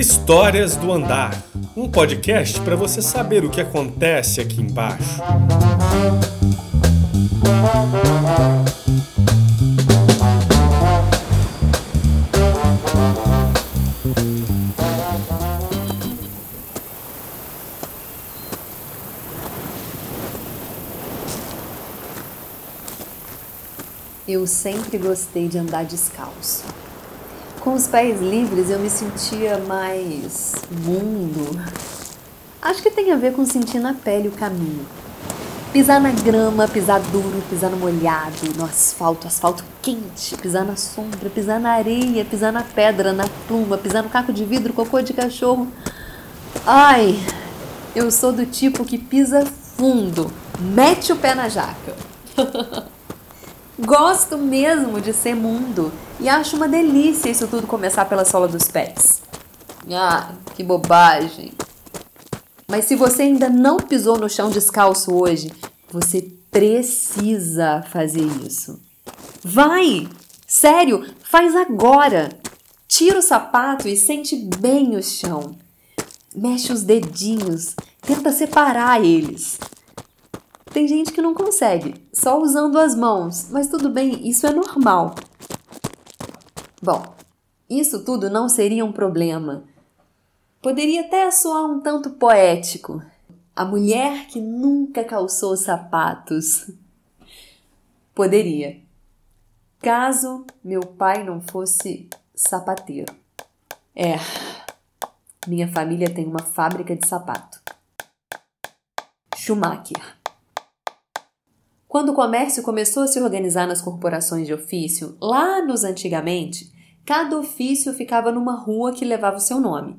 Histórias do Andar um podcast para você saber o que acontece aqui embaixo. Eu sempre gostei de andar descalço. Com os pés livres eu me sentia mais mundo. Acho que tem a ver com sentir na pele o caminho. Pisar na grama, pisar duro, pisar no molhado, no asfalto, asfalto quente, pisar na sombra, pisar na areia, pisar na pedra, na pluma, pisar no caco de vidro, cocô de cachorro. Ai, eu sou do tipo que pisa fundo, mete o pé na jaca. Gosto mesmo de ser mundo e acho uma delícia isso tudo começar pela sola dos pés. Ah, que bobagem! Mas se você ainda não pisou no chão descalço hoje, você precisa fazer isso. Vai! Sério, faz agora! Tira o sapato e sente bem o chão. Mexe os dedinhos, tenta separar eles. Tem gente que não consegue, só usando as mãos, mas tudo bem, isso é normal. Bom, isso tudo não seria um problema. Poderia até soar um tanto poético. A mulher que nunca calçou sapatos. Poderia. Caso meu pai não fosse sapateiro. É, minha família tem uma fábrica de sapato. Schumacher. Quando o comércio começou a se organizar nas corporações de ofício, lá nos antigamente, cada ofício ficava numa rua que levava o seu nome.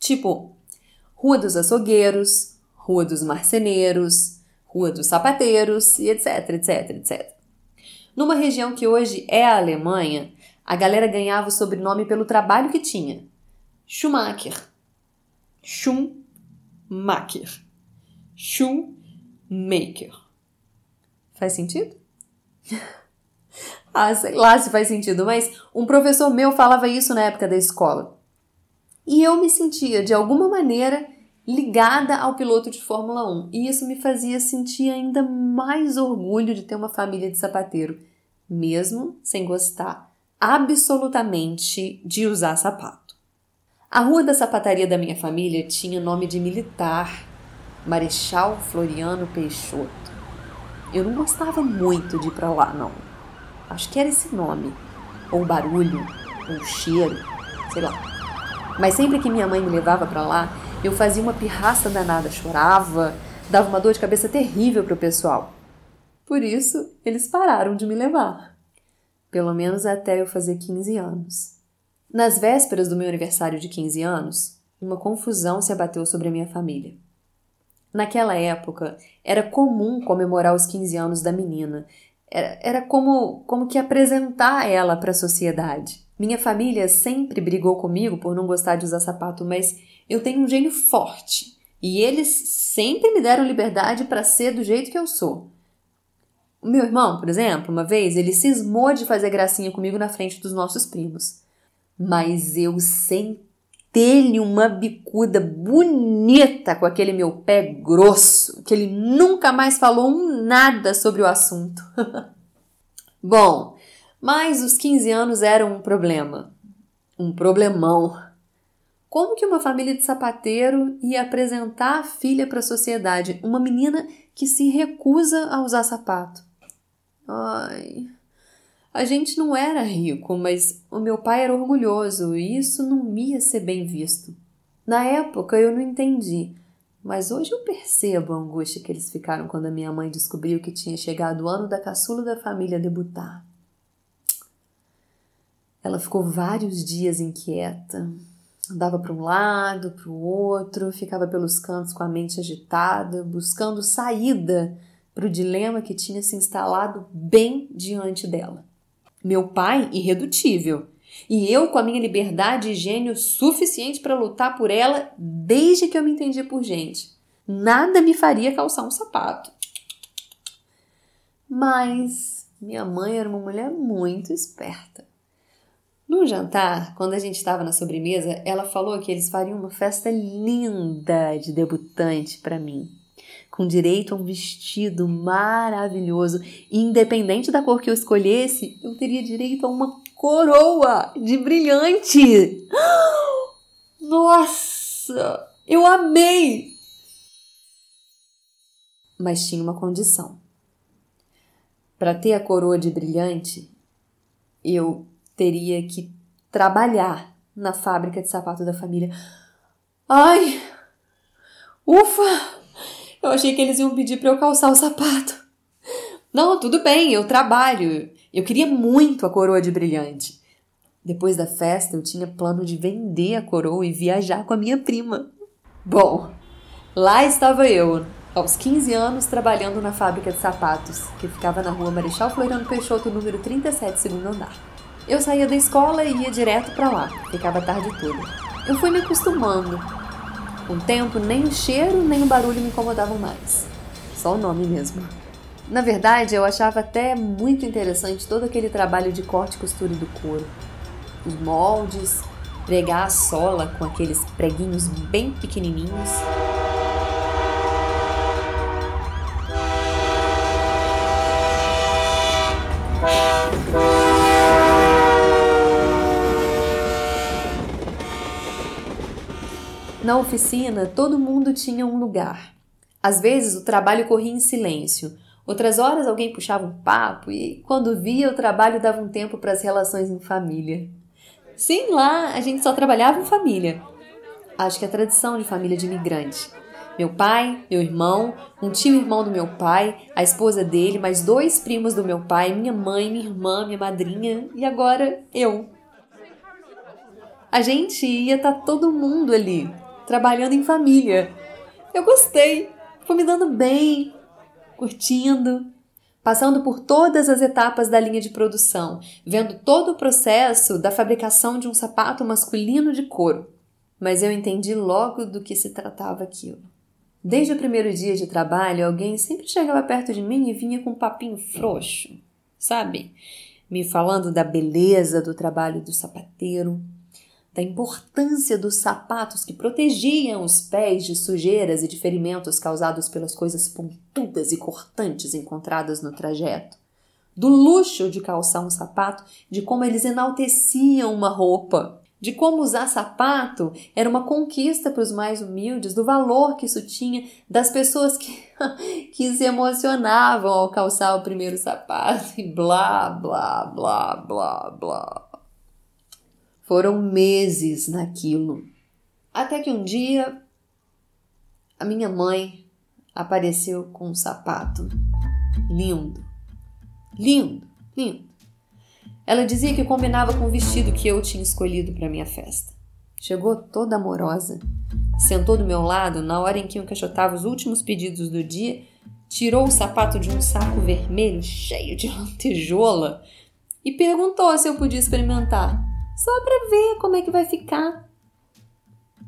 Tipo, Rua dos Açougueiros, Rua dos Marceneiros, Rua dos Sapateiros e etc, etc, etc. Numa região que hoje é a Alemanha, a galera ganhava o sobrenome pelo trabalho que tinha. Schumacher. Schumacher. Schumacher. Faz sentido? ah, sei lá se faz sentido, mas um professor meu falava isso na época da escola. E eu me sentia, de alguma maneira, ligada ao piloto de Fórmula 1. E isso me fazia sentir ainda mais orgulho de ter uma família de sapateiro, mesmo sem gostar absolutamente de usar sapato. A rua da sapataria da minha família tinha nome de militar, Marechal Floriano Peixoto. Eu não gostava muito de ir para lá, não. Acho que era esse nome, ou barulho, ou cheiro, sei lá. Mas sempre que minha mãe me levava para lá, eu fazia uma pirraça danada, chorava, dava uma dor de cabeça terrível pro pessoal. Por isso, eles pararam de me levar. Pelo menos até eu fazer 15 anos. Nas vésperas do meu aniversário de 15 anos, uma confusão se abateu sobre a minha família. Naquela época, era comum comemorar os 15 anos da menina. Era, era como, como que apresentar ela para a sociedade. Minha família sempre brigou comigo por não gostar de usar sapato, mas eu tenho um gênio forte e eles sempre me deram liberdade para ser do jeito que eu sou. O meu irmão, por exemplo, uma vez ele cismou de fazer gracinha comigo na frente dos nossos primos. Mas eu sempre dele uma bicuda bonita com aquele meu pé grosso, que ele nunca mais falou um nada sobre o assunto. Bom, mas os 15 anos eram um problema. Um problemão. Como que uma família de sapateiro ia apresentar a filha para a sociedade? Uma menina que se recusa a usar sapato. Ai. A gente não era rico, mas o meu pai era orgulhoso e isso não ia ser bem visto. Na época eu não entendi, mas hoje eu percebo a angústia que eles ficaram quando a minha mãe descobriu que tinha chegado o ano da caçula da família debutar. Ela ficou vários dias inquieta. Andava para um lado, para o outro, ficava pelos cantos com a mente agitada, buscando saída para o dilema que tinha se instalado bem diante dela. Meu pai, irredutível. E eu com a minha liberdade e gênio suficiente para lutar por ela desde que eu me entendi por gente. Nada me faria calçar um sapato. Mas minha mãe era uma mulher muito esperta. No jantar, quando a gente estava na sobremesa, ela falou que eles fariam uma festa linda de debutante para mim, com direito a um vestido maravilhoso, independente da cor que eu escolhesse, eu teria direito a uma coroa de brilhante. Nossa, eu amei! Mas tinha uma condição. Para ter a coroa de brilhante, eu teria que trabalhar na fábrica de sapato da família. Ai! Ufa! Eu achei que eles iam pedir para eu calçar o sapato. Não, tudo bem, eu trabalho. Eu queria muito a coroa de brilhante. Depois da festa, eu tinha plano de vender a coroa e viajar com a minha prima. Bom, lá estava eu, aos 15 anos, trabalhando na fábrica de sapatos, que ficava na rua Marechal Floriano Peixoto, número 37, segundo andar. Eu saía da escola e ia direto para lá, ficava a tarde toda. Eu fui me acostumando. Com o tempo, nem o cheiro nem o barulho me incomodavam mais. Só o nome mesmo. Na verdade, eu achava até muito interessante todo aquele trabalho de corte e costura do couro. Os moldes, pregar a sola com aqueles preguinhos bem pequenininhos. Na oficina, todo mundo tinha um lugar. Às vezes o trabalho corria em silêncio, Outras horas alguém puxava um papo e, quando via, o trabalho dava um tempo para as relações em família. Sim, lá a gente só trabalhava em família. Acho que é tradição de família de imigrante. Meu pai, meu irmão, um tio irmão do meu pai, a esposa dele, mais dois primos do meu pai, minha mãe, minha irmã, minha madrinha e agora eu. A gente ia estar tá todo mundo ali, trabalhando em família. Eu gostei, foi me dando bem, curtindo, passando por todas as etapas da linha de produção, vendo todo o processo da fabricação de um sapato masculino de couro. Mas eu entendi logo do que se tratava aquilo. Desde o primeiro dia de trabalho, alguém sempre chegava perto de mim e vinha com um papinho frouxo, sabe? Me falando da beleza do trabalho do sapateiro, da importância dos sapatos que protegiam os pés de sujeiras e de ferimentos causados pelas coisas pontudas e cortantes encontradas no trajeto, do luxo de calçar um sapato, de como eles enalteciam uma roupa, de como usar sapato era uma conquista para os mais humildes, do valor que isso tinha, das pessoas que, que se emocionavam ao calçar o primeiro sapato e blá, blá, blá, blá, blá. Foram meses naquilo. Até que um dia a minha mãe apareceu com um sapato lindo, lindo, lindo. Ela dizia que combinava com o vestido que eu tinha escolhido para minha festa. Chegou toda amorosa, sentou do meu lado na hora em que eu encaixotava os últimos pedidos do dia, tirou o sapato de um saco vermelho cheio de lantejola e perguntou se eu podia experimentar só para ver como é que vai ficar.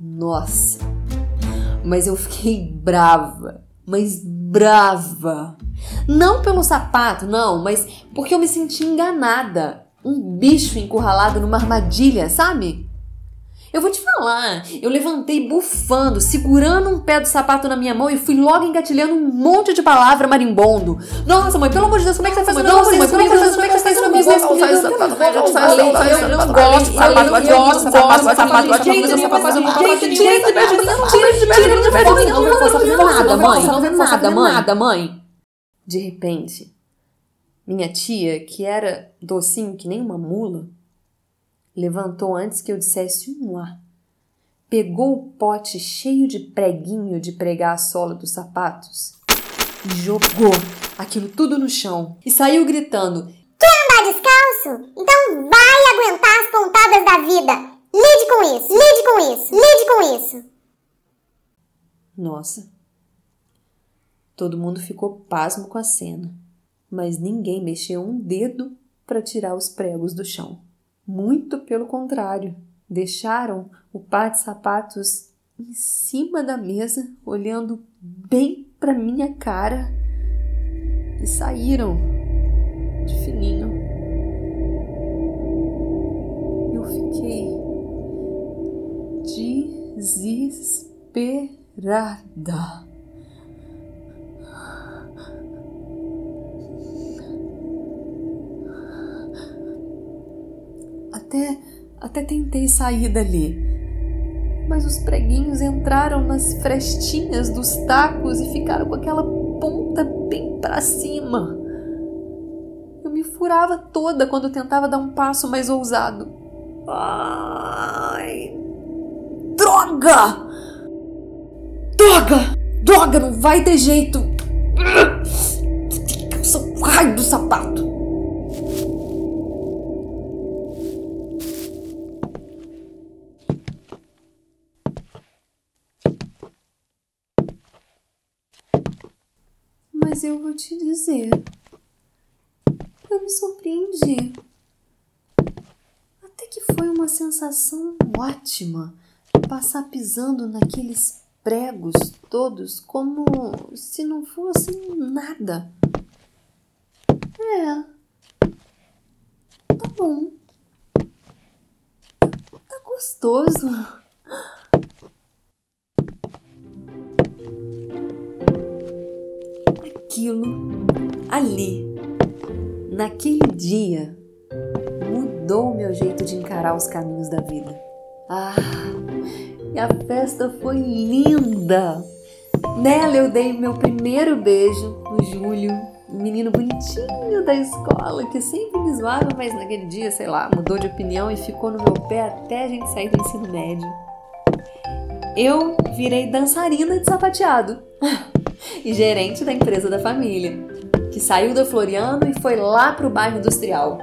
Nossa, mas eu fiquei brava, mas brava. Não pelo sapato, não, mas porque eu me senti enganada. Um bicho encurralado numa armadilha, sabe? Eu vou te falar, eu levantei bufando, segurando um pé do sapato na minha mão e fui logo engatilhando um monte de palavra marimbondo. Nossa, mãe, pelo amor de Deus, como é que você faz isso? Nossa, mãe, como é que você faz isso? Como é que você faz isso? Eu não gosto de sapato, eu não gosto de sapato, eu não gosto sapato, sapato, tira de sapato, tira de perto de mim, tira de perto de mim, não vê nada, mãe, não nada, mãe, nada, mãe. De repente, minha tia, que era docinho que nem uma mula, levantou antes que eu dissesse um ar. Pegou o pote cheio de preguinho de pregar a sola dos sapatos e jogou aquilo tudo no chão e saiu gritando: Quer andar descalço? Então vai aguentar as pontadas da vida! Lide com isso! Lide com isso! Lide com isso! Nossa! Todo mundo ficou pasmo com a cena, mas ninguém mexeu um dedo para tirar os pregos do chão. Muito pelo contrário, deixaram o par de sapatos em cima da mesa, olhando bem para minha cara e saíram de fininho. Eu fiquei desesperada. Até, até tentei sair dali, mas os preguinhos entraram nas frestinhas dos tacos e ficaram com aquela ponta bem para cima. Eu me furava toda quando tentava dar um passo mais ousado. Ai! Droga! Droga! Droga, não vai ter jeito! Calçar o raio do sapato! Te dizer, eu me surpreendi. Até que foi uma sensação ótima passar pisando naqueles pregos todos como se não fossem nada. É. Tá bom. Tá gostoso. Aquilo ali, naquele dia, mudou o meu jeito de encarar os caminhos da vida. Ah, e a festa foi linda! Nela eu dei meu primeiro beijo no Júlio, um menino bonitinho da escola que sempre me zoava, mas naquele dia, sei lá, mudou de opinião e ficou no meu pé até a gente sair do ensino médio. Eu virei dançarina de sapateado e gerente da empresa da família, que saiu da Floriano e foi lá pro bairro industrial.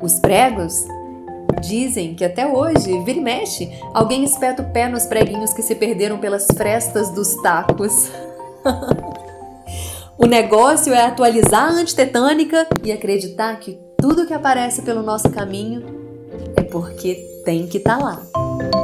Os pregos Dizem que até hoje, vira e mexe, alguém espeta o pé nos preguinhos que se perderam pelas frestas dos tacos. o negócio é atualizar a antitetânica e acreditar que tudo que aparece pelo nosso caminho é porque tem que estar tá lá.